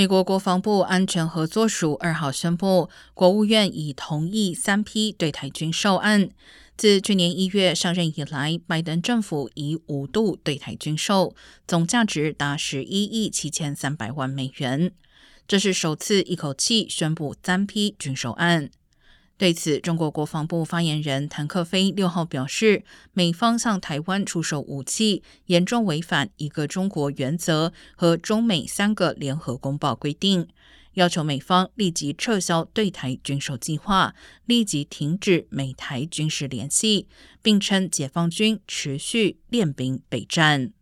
美国国防部安全合作署二号宣布，国务院已同意三批对台军售案。自去年一月上任以来，拜登政府已五度对台军售，总价值达十一亿七千三百万美元。这是首次一口气宣布三批军售案。对此，中国国防部发言人谭克飞六号表示，美方向台湾出售武器，严重违反一个中国原则和中美三个联合公报规定，要求美方立即撤销对台军售计划，立即停止美台军事联系，并称解放军持续练兵备战。